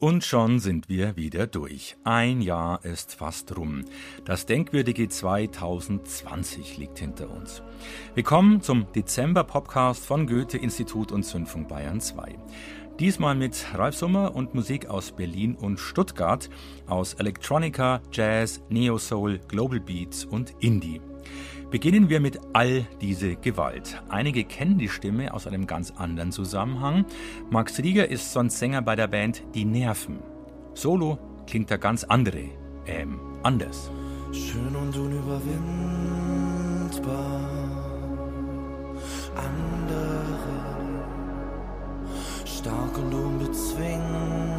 Und schon sind wir wieder durch. Ein Jahr ist fast rum. Das denkwürdige 2020 liegt hinter uns. Willkommen zum Dezember-Podcast von Goethe-Institut und Zündfunk Bayern 2. Diesmal mit Ralf Sommer und Musik aus Berlin und Stuttgart, aus Electronica, Jazz, Neo Soul, Global Beats und Indie. Beginnen wir mit All diese Gewalt. Einige kennen die Stimme aus einem ganz anderen Zusammenhang. Max Rieger ist sonst Sänger bei der Band Die Nerven. Solo klingt er ganz andere, ähm, anders. Schön und unüberwindbar, andere, stark und unbezwingbar,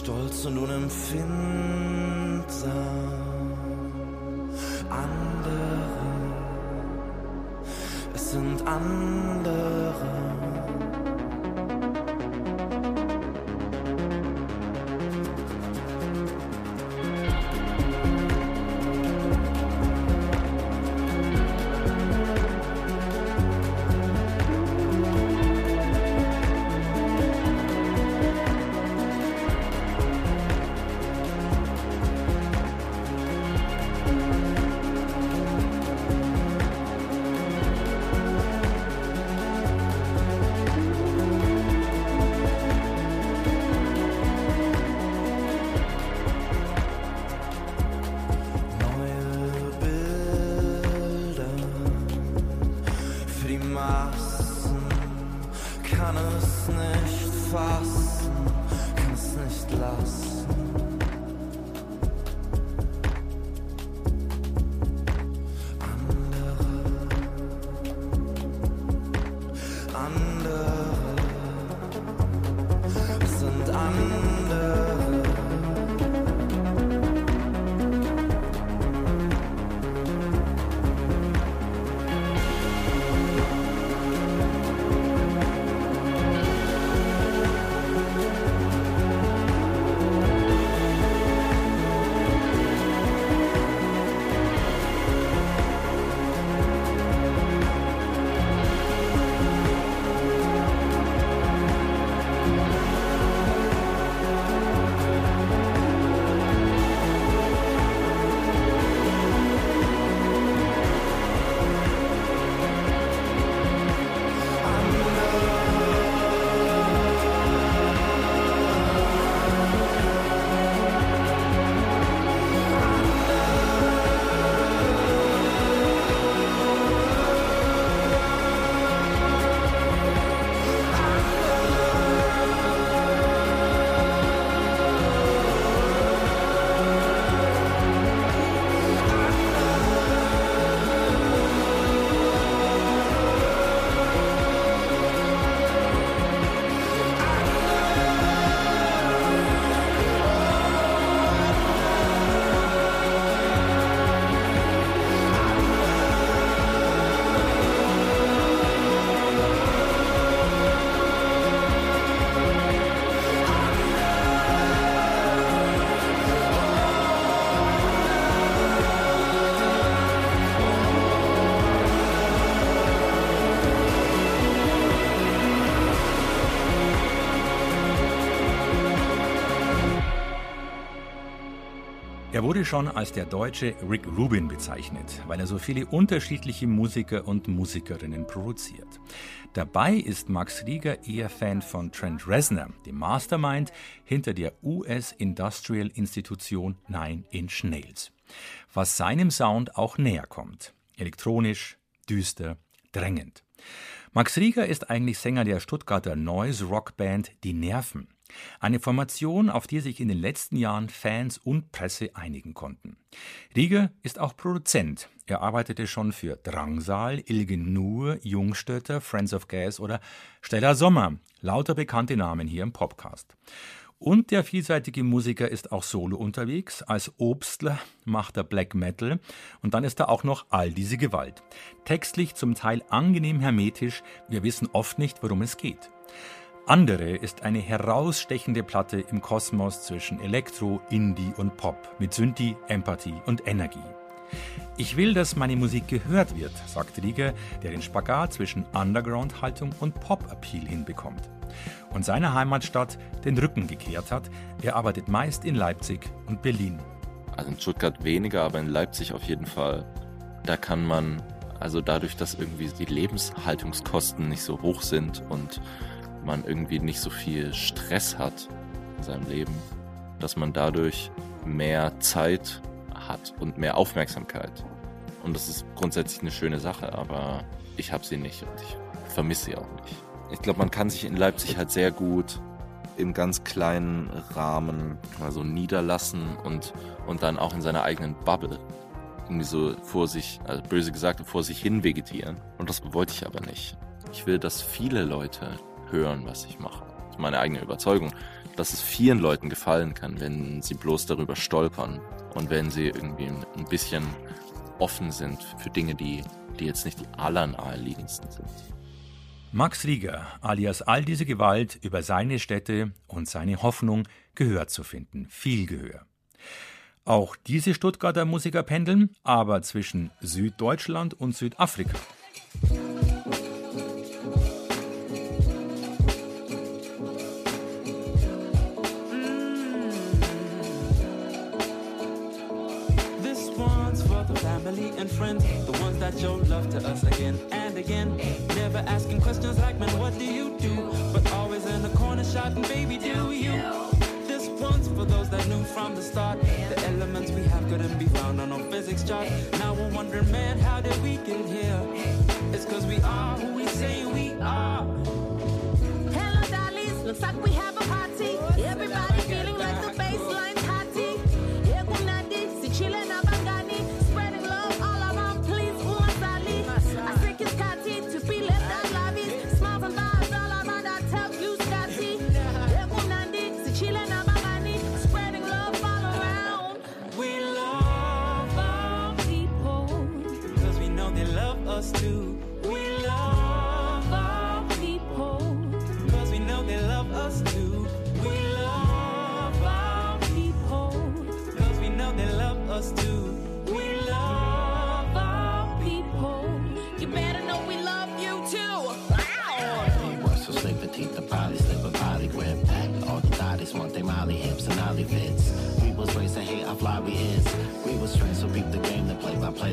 stolz und unempfindsam. Andere, es sind andere. Er wurde schon als der deutsche Rick Rubin bezeichnet, weil er so viele unterschiedliche Musiker und Musikerinnen produziert. Dabei ist Max Rieger eher Fan von Trent Reznor, dem Mastermind hinter der US-Industrial-Institution Nine Inch Nails, was seinem Sound auch näher kommt. Elektronisch, düster, drängend. Max Rieger ist eigentlich Sänger der Stuttgarter Noise-Rock-Band Die Nerven. Eine Formation, auf die sich in den letzten Jahren Fans und Presse einigen konnten. Rieger ist auch Produzent. Er arbeitete schon für Drangsal, Ilgen Nur, Jungstötter, Friends of Gas oder Stella Sommer. Lauter bekannte Namen hier im Podcast. Und der vielseitige Musiker ist auch solo unterwegs. Als Obstler macht er Black Metal und dann ist da auch noch all diese Gewalt. Textlich zum Teil angenehm hermetisch, wir wissen oft nicht, worum es geht. Andere ist eine herausstechende Platte im Kosmos zwischen Elektro, Indie und Pop mit Synthi, Empathie und Energie. Ich will, dass meine Musik gehört wird, sagt Rieger, der den Spagat zwischen Underground-Haltung und Pop-Appeal hinbekommt. Und seiner Heimatstadt den Rücken gekehrt hat. Er arbeitet meist in Leipzig und Berlin. Also in Stuttgart weniger, aber in Leipzig auf jeden Fall. Da kann man, also dadurch, dass irgendwie die Lebenshaltungskosten nicht so hoch sind und man irgendwie nicht so viel Stress hat in seinem Leben, dass man dadurch mehr Zeit hat und mehr Aufmerksamkeit. Und das ist grundsätzlich eine schöne Sache, aber ich habe sie nicht und ich vermisse sie auch nicht. Ich glaube, man kann sich in Leipzig halt sehr gut im ganz kleinen Rahmen mal niederlassen und, und dann auch in seiner eigenen Bubble irgendwie so vor sich, also böse gesagt, vor sich hin vegetieren. Und das wollte ich aber nicht. Ich will, dass viele Leute hören, was ich mache. Das ist meine eigene Überzeugung, dass es vielen Leuten gefallen kann, wenn sie bloß darüber stolpern und wenn sie irgendwie ein bisschen offen sind für Dinge, die, die jetzt nicht die allernaheliegendsten sind. Max Rieger, alias all diese Gewalt über seine Städte und seine Hoffnung, Gehör zu finden. Viel Gehör. Auch diese Stuttgarter Musiker pendeln, aber zwischen Süddeutschland und Südafrika. Family and friends, the ones that show love to us again and again. Never asking questions like, man, what do you do? But always in the corner shouting, baby, do you? This one's for those that knew from the start. The elements we have couldn't be found on no physics chart. Now we're wondering, man, how did we get here? It's cause we are who we say we are. Hello, dollies. Looks like we have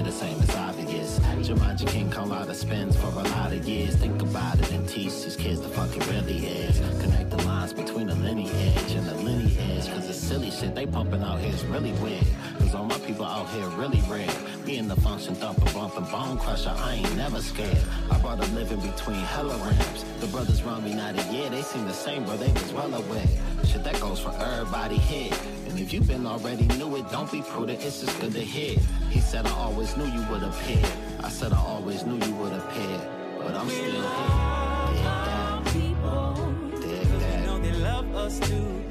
the same as obvious. Jumanji King Kong out of spins for a lot of years. Think about it and teach these kids the fuck it really is. Connect the lines between the lineage and the lineage. Cause the silly shit they pumping out here is really weird. Cause all my people out here really rare. in the function thumper, and bone crusher, I ain't never scared. I brought a living between hella ramps. The brothers run me not a year, they seem the same, but they was well aware. Shit that goes for everybody here don't be prudent, it's just good to hear. He said, I always knew you would appear. I said, I always knew you would appear. But I'm still here. Dig that. Dig that. know they love us too.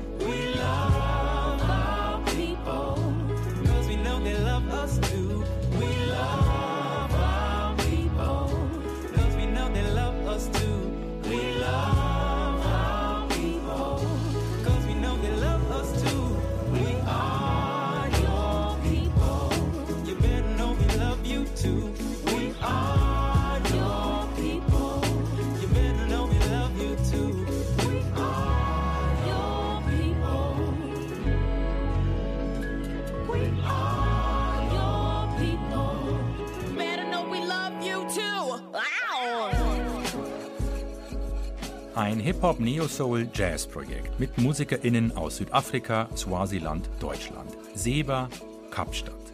Ein Hip-Hop-Neo-Soul-Jazz-Projekt mit MusikerInnen aus Südafrika, Swasiland, Deutschland. Seba, Kapstadt.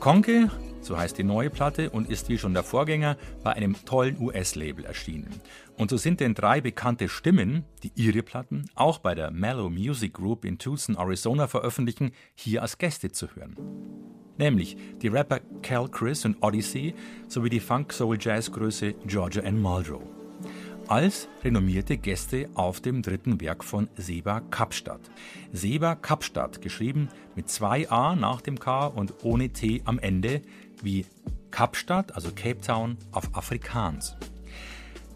Konke, so heißt die neue Platte und ist wie schon der Vorgänger bei einem tollen US-Label erschienen. Und so sind denn drei bekannte Stimmen, die ihre Platten auch bei der Mellow Music Group in Tucson, Arizona veröffentlichen, hier als Gäste zu hören. Nämlich die Rapper Cal Chris und Odyssey sowie die Funk-Soul-Jazz-Größe Georgia Ann Muldrow als renommierte Gäste auf dem dritten Werk von Seba Kapstadt. Seba Kapstadt, geschrieben mit zwei A nach dem K und ohne T am Ende, wie Kapstadt, also Cape Town, auf Afrikaans.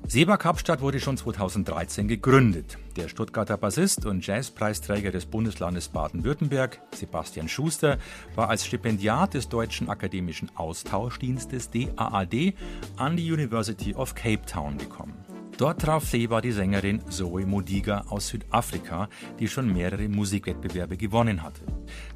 Seba Kapstadt wurde schon 2013 gegründet. Der Stuttgarter Bassist und Jazzpreisträger des Bundeslandes Baden-Württemberg, Sebastian Schuster, war als Stipendiat des Deutschen Akademischen Austauschdienstes DAAD an die University of Cape Town gekommen. Dort traf Seba die Sängerin Zoe Modiga aus Südafrika, die schon mehrere Musikwettbewerbe gewonnen hatte.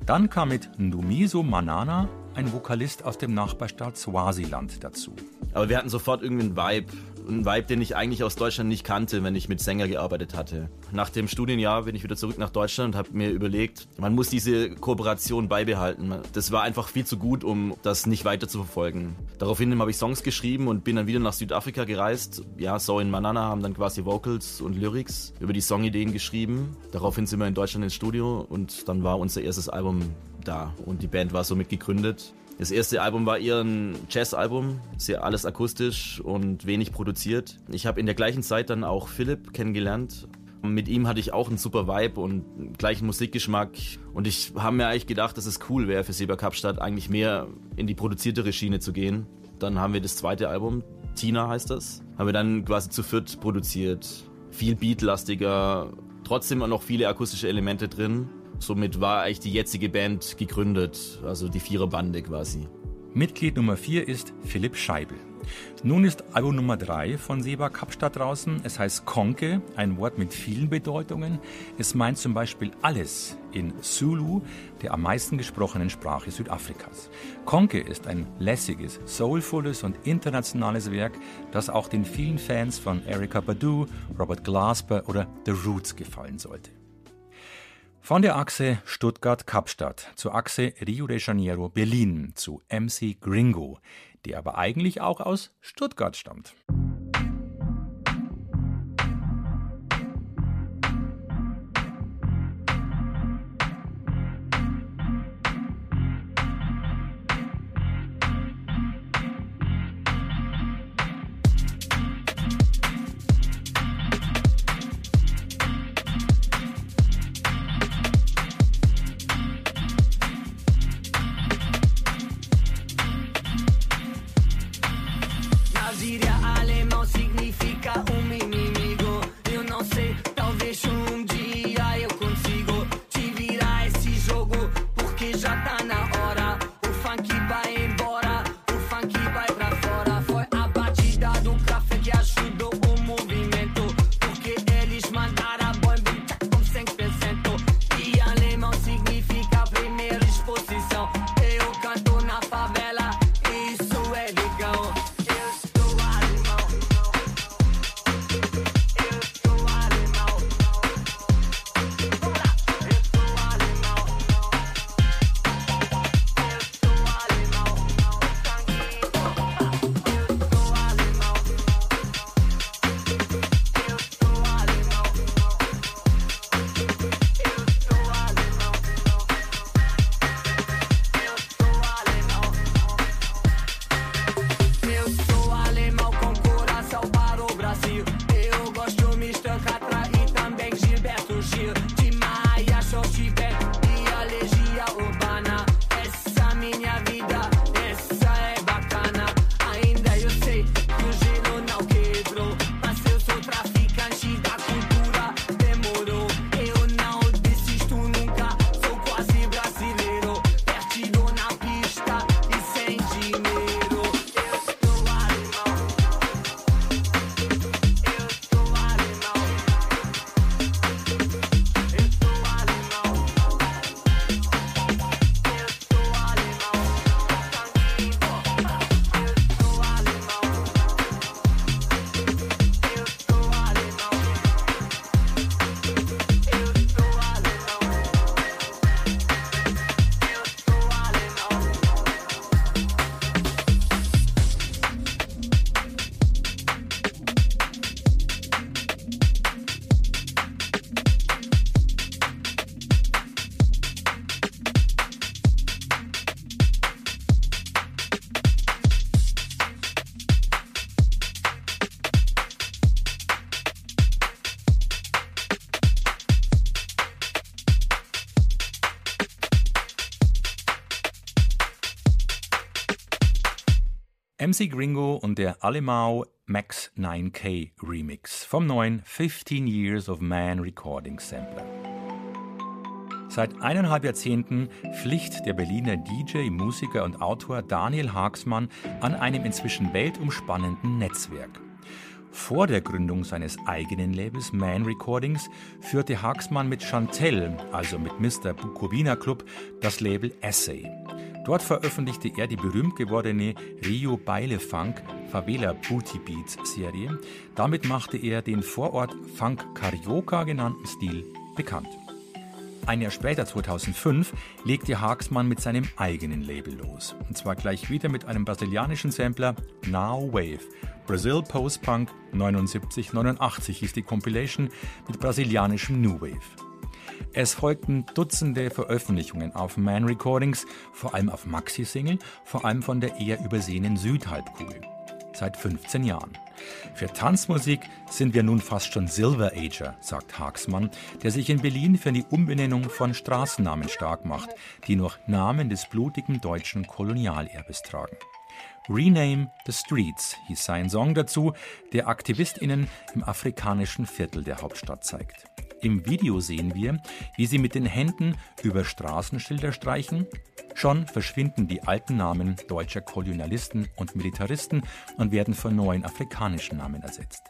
Dann kam mit Ndumiso Manana ein Vokalist aus dem Nachbarstaat Swasiland dazu. Aber wir hatten sofort irgendwie einen Vibe. Einen Vibe, den ich eigentlich aus Deutschland nicht kannte, wenn ich mit Sänger gearbeitet hatte. Nach dem Studienjahr bin ich wieder zurück nach Deutschland und habe mir überlegt, man muss diese Kooperation beibehalten. Das war einfach viel zu gut, um das nicht weiter zu verfolgen. Daraufhin habe ich Songs geschrieben und bin dann wieder nach Südafrika gereist. Ja, So in Manana haben dann quasi Vocals und Lyrics über die Songideen geschrieben. Daraufhin sind wir in Deutschland ins Studio und dann war unser erstes Album da und die Band war somit gegründet. Das erste Album war eher ein Jazz-Album, sehr alles akustisch und wenig produziert. Ich habe in der gleichen Zeit dann auch Philipp kennengelernt. Mit ihm hatte ich auch einen super Vibe und gleichen Musikgeschmack. Und ich habe mir eigentlich gedacht, dass es cool wäre für Seba Kapstadt, eigentlich mehr in die produziertere Schiene zu gehen. Dann haben wir das zweite Album, Tina heißt das, haben wir dann quasi zu viert produziert. Viel beatlastiger, trotzdem noch viele akustische Elemente drin. Somit war eigentlich die jetzige Band gegründet, also die Viererbande quasi. Mitglied Nummer 4 ist Philipp Scheibel. Nun ist Album Nummer 3 von Seba Kapstadt draußen. Es heißt Konke, ein Wort mit vielen Bedeutungen. Es meint zum Beispiel alles in Zulu, der am meisten gesprochenen Sprache Südafrikas. Konke ist ein lässiges, soulvolles und internationales Werk, das auch den vielen Fans von Erika Badu, Robert Glasper oder The Roots gefallen sollte. Von der Achse Stuttgart-Kapstadt zur Achse Rio de Janeiro-Berlin zu MC Gringo, der aber eigentlich auch aus Stuttgart stammt. MC Gringo und der Alemao Max 9K Remix vom neuen 15 Years of Man Recording Sampler. Seit eineinhalb Jahrzehnten pflicht der Berliner DJ, Musiker und Autor Daniel Haagsmann an einem inzwischen weltumspannenden Netzwerk. Vor der Gründung seines eigenen Labels Man Recordings führte Haagsmann mit Chantel, also mit Mr. Bukowina Club, das Label Essay. Dort veröffentlichte er die berühmt gewordene Rio Beile Funk Favela Booty Beats Serie. Damit machte er den Vorort Funk Carioca genannten Stil bekannt. Ein Jahr später, 2005, legte Haagsmann mit seinem eigenen Label los. Und zwar gleich wieder mit einem brasilianischen Sampler Now Wave. Brazil Post Punk 79-89 hieß die Compilation mit brasilianischem New Wave. Es folgten Dutzende Veröffentlichungen auf Man Recordings, vor allem auf Maxi-Single, vor allem von der eher übersehenen Südhalbkugel. Seit 15 Jahren. Für Tanzmusik sind wir nun fast schon Silver Ager, sagt Haagsmann, der sich in Berlin für die Umbenennung von Straßennamen stark macht, die noch Namen des blutigen deutschen Kolonialerbes tragen. Rename the Streets hieß sein Song dazu, der AktivistInnen im afrikanischen Viertel der Hauptstadt zeigt. Im Video sehen wir, wie sie mit den Händen über Straßenschilder streichen. Schon verschwinden die alten Namen deutscher Kolonialisten und Militaristen und werden von neuen afrikanischen Namen ersetzt.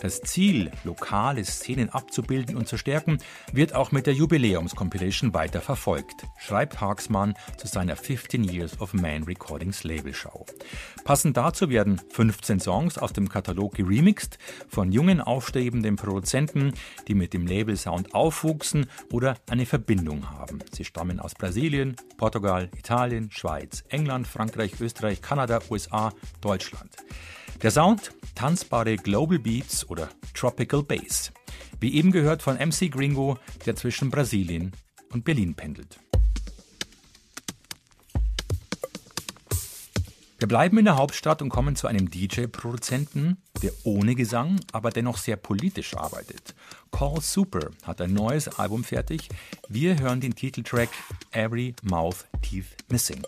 Das Ziel, lokale Szenen abzubilden und zu stärken, wird auch mit der Jubiläumskompilation weiter verfolgt, schreibt Haagsmann zu seiner 15 Years of Man Recordings Labelschau. Passend dazu werden 15 Songs aus dem Katalog geremixed von jungen aufstrebenden Produzenten, die mit dem Labelsound aufwuchsen oder eine Verbindung haben. Sie stammen aus Brasilien, Portugal, Italien, Schweiz, England, Frankreich, Österreich, Kanada, USA, Deutschland. Der Sound tanzbare Global Beats oder Tropical Bass. Wie eben gehört von MC Gringo, der zwischen Brasilien und Berlin pendelt. Wir bleiben in der Hauptstadt und kommen zu einem DJ-Produzenten, der ohne Gesang, aber dennoch sehr politisch arbeitet. Call Super hat ein neues Album fertig. Wir hören den Titeltrack Every Mouth Teeth Missing.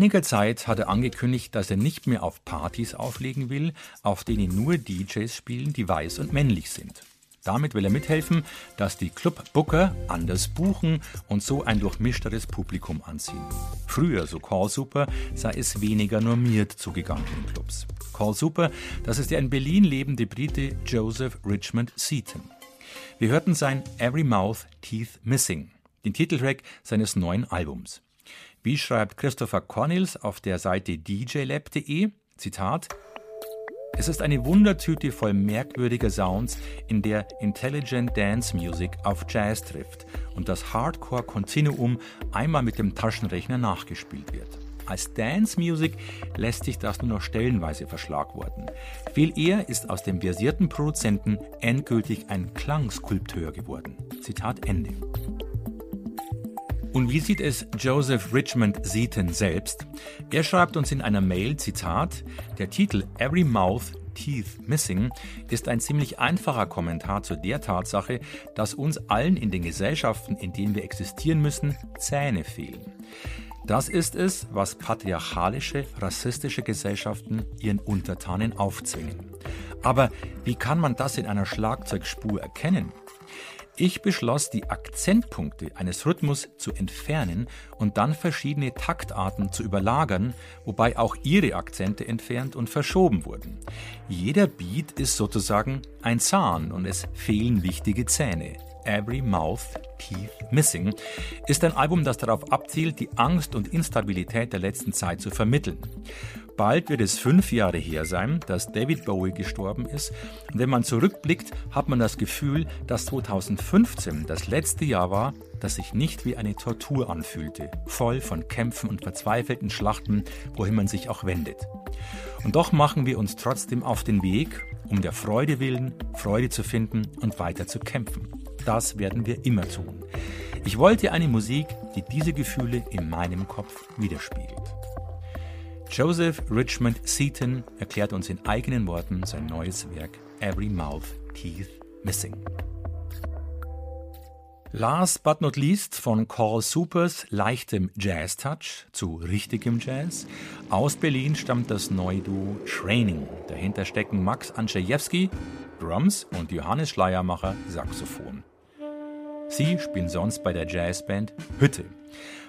Einiger Zeit hat er angekündigt, dass er nicht mehr auf Partys auflegen will, auf denen nur DJs spielen, die weiß und männlich sind. Damit will er mithelfen, dass die Clubbooker anders buchen und so ein durchmischteres Publikum anziehen. Früher, so Call Super, sei es weniger normiert zugegangen in Clubs. Call Super, das ist der in Berlin lebende Brite Joseph Richmond Seaton. Wir hörten sein Every Mouth Teeth Missing, den Titeltrack seines neuen Albums. Wie schreibt Christopher Cornels auf der Seite djlab.de, Zitat, es ist eine Wundertüte voll merkwürdiger Sounds, in der Intelligent Dance Music auf Jazz trifft und das Hardcore-Kontinuum einmal mit dem Taschenrechner nachgespielt wird. Als Dance Music lässt sich das nur noch stellenweise verschlagworten. Viel eher ist aus dem versierten Produzenten endgültig ein Klangskulpteur geworden. Zitat Ende. Und wie sieht es Joseph Richmond Seaton selbst? Er schreibt uns in einer Mail, Zitat, der Titel Every Mouth Teeth Missing ist ein ziemlich einfacher Kommentar zu der Tatsache, dass uns allen in den Gesellschaften, in denen wir existieren müssen, Zähne fehlen. Das ist es, was patriarchalische, rassistische Gesellschaften ihren Untertanen aufzwingen. Aber wie kann man das in einer Schlagzeugspur erkennen? Ich beschloss, die Akzentpunkte eines Rhythmus zu entfernen und dann verschiedene Taktarten zu überlagern, wobei auch ihre Akzente entfernt und verschoben wurden. Jeder Beat ist sozusagen ein Zahn und es fehlen wichtige Zähne. Every Mouth Teeth Missing ist ein Album, das darauf abzielt, die Angst und Instabilität der letzten Zeit zu vermitteln. Bald wird es fünf Jahre her sein, dass David Bowie gestorben ist. Und wenn man zurückblickt, hat man das Gefühl, dass 2015 das letzte Jahr war, das sich nicht wie eine Tortur anfühlte, voll von Kämpfen und verzweifelten Schlachten, wohin man sich auch wendet. Und doch machen wir uns trotzdem auf den Weg, um der Freude willen, Freude zu finden und weiter zu kämpfen. Das werden wir immer tun. Ich wollte eine Musik, die diese Gefühle in meinem Kopf widerspiegelt. Joseph Richmond Seaton erklärt uns in eigenen Worten sein neues Werk Every Mouth Teeth Missing. Last but not least von Call Supers leichtem Jazz-Touch zu richtigem Jazz. Aus Berlin stammt das neue Duo Training. Dahinter stecken Max Andrzejewski, Drums und Johannes Schleiermacher, Saxophon. Sie spielen sonst bei der Jazzband Hütte.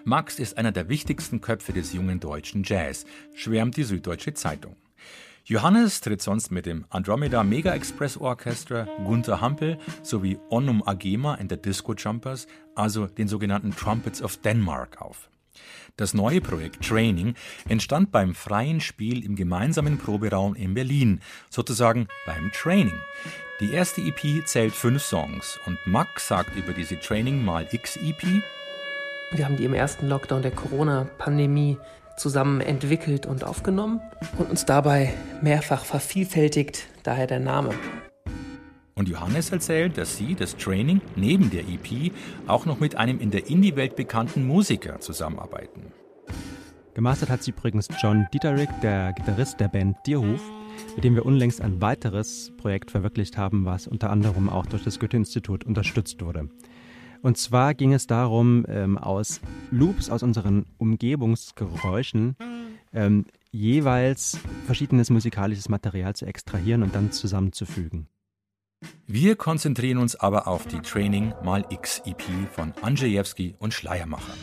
Max ist einer der wichtigsten Köpfe des jungen deutschen Jazz, schwärmt die Süddeutsche Zeitung. Johannes tritt sonst mit dem Andromeda Mega Express Orchestra, Gunther Hampel sowie Onum Agema in der Disco Jumpers, also den sogenannten Trumpets of Denmark, auf. Das neue Projekt Training entstand beim freien Spiel im gemeinsamen Proberaum in Berlin, sozusagen beim Training. Die erste EP zählt fünf Songs und Max sagt über diese Training mal X EP, Wir haben die im ersten Lockdown der Corona-Pandemie zusammen entwickelt und aufgenommen und uns dabei mehrfach vervielfältigt, daher der Name. Und Johannes erzählt, dass sie das Training neben der EP auch noch mit einem in der Indie-Welt bekannten Musiker zusammenarbeiten. Gemastert hat sie übrigens John Dieterich, der Gitarrist der Band Dierhof, mit dem wir unlängst ein weiteres Projekt verwirklicht haben, was unter anderem auch durch das Goethe-Institut unterstützt wurde. Und zwar ging es darum, ähm, aus Loops, aus unseren Umgebungsgeräuschen, ähm, jeweils verschiedenes musikalisches Material zu extrahieren und dann zusammenzufügen. Wir konzentrieren uns aber auf die Training mal X EP von Andrzejewski und Schleiermacher.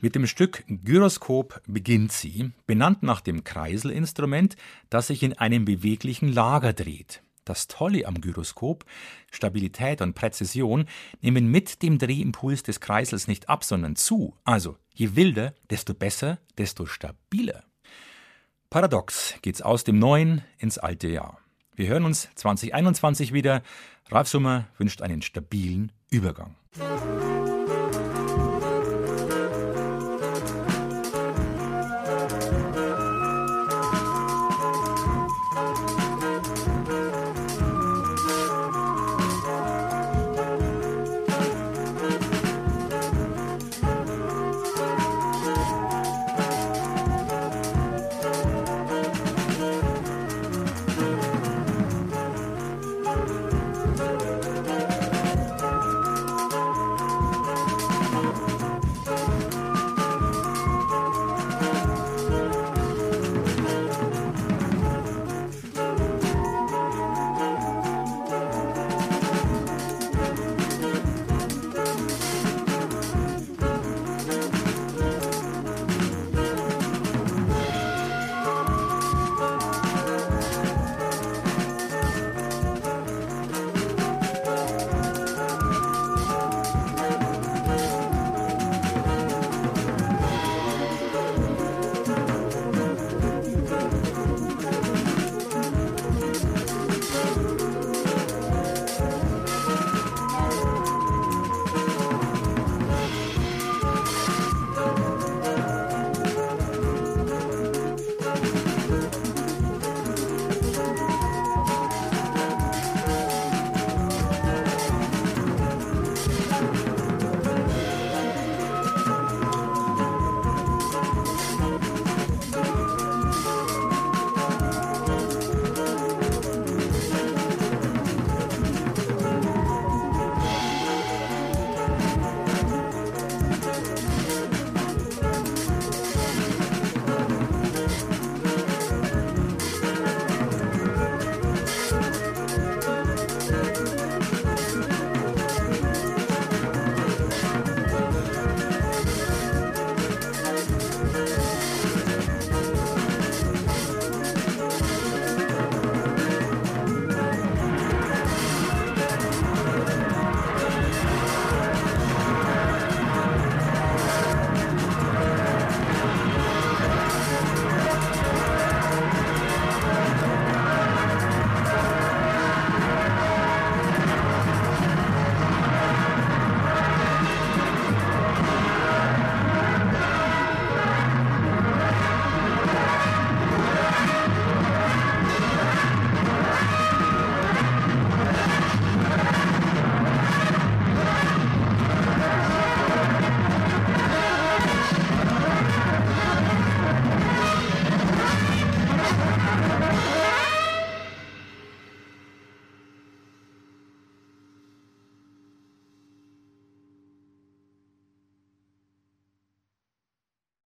Mit dem Stück Gyroskop beginnt sie, benannt nach dem Kreiselinstrument, das sich in einem beweglichen Lager dreht. Das Tolle am Gyroskop, Stabilität und Präzision, nehmen mit dem Drehimpuls des Kreisels nicht ab, sondern zu. Also, je wilder, desto besser, desto stabiler. Paradox geht's aus dem neuen ins alte Jahr. Wir hören uns 2021 wieder. Ralf Summer wünscht einen stabilen Übergang.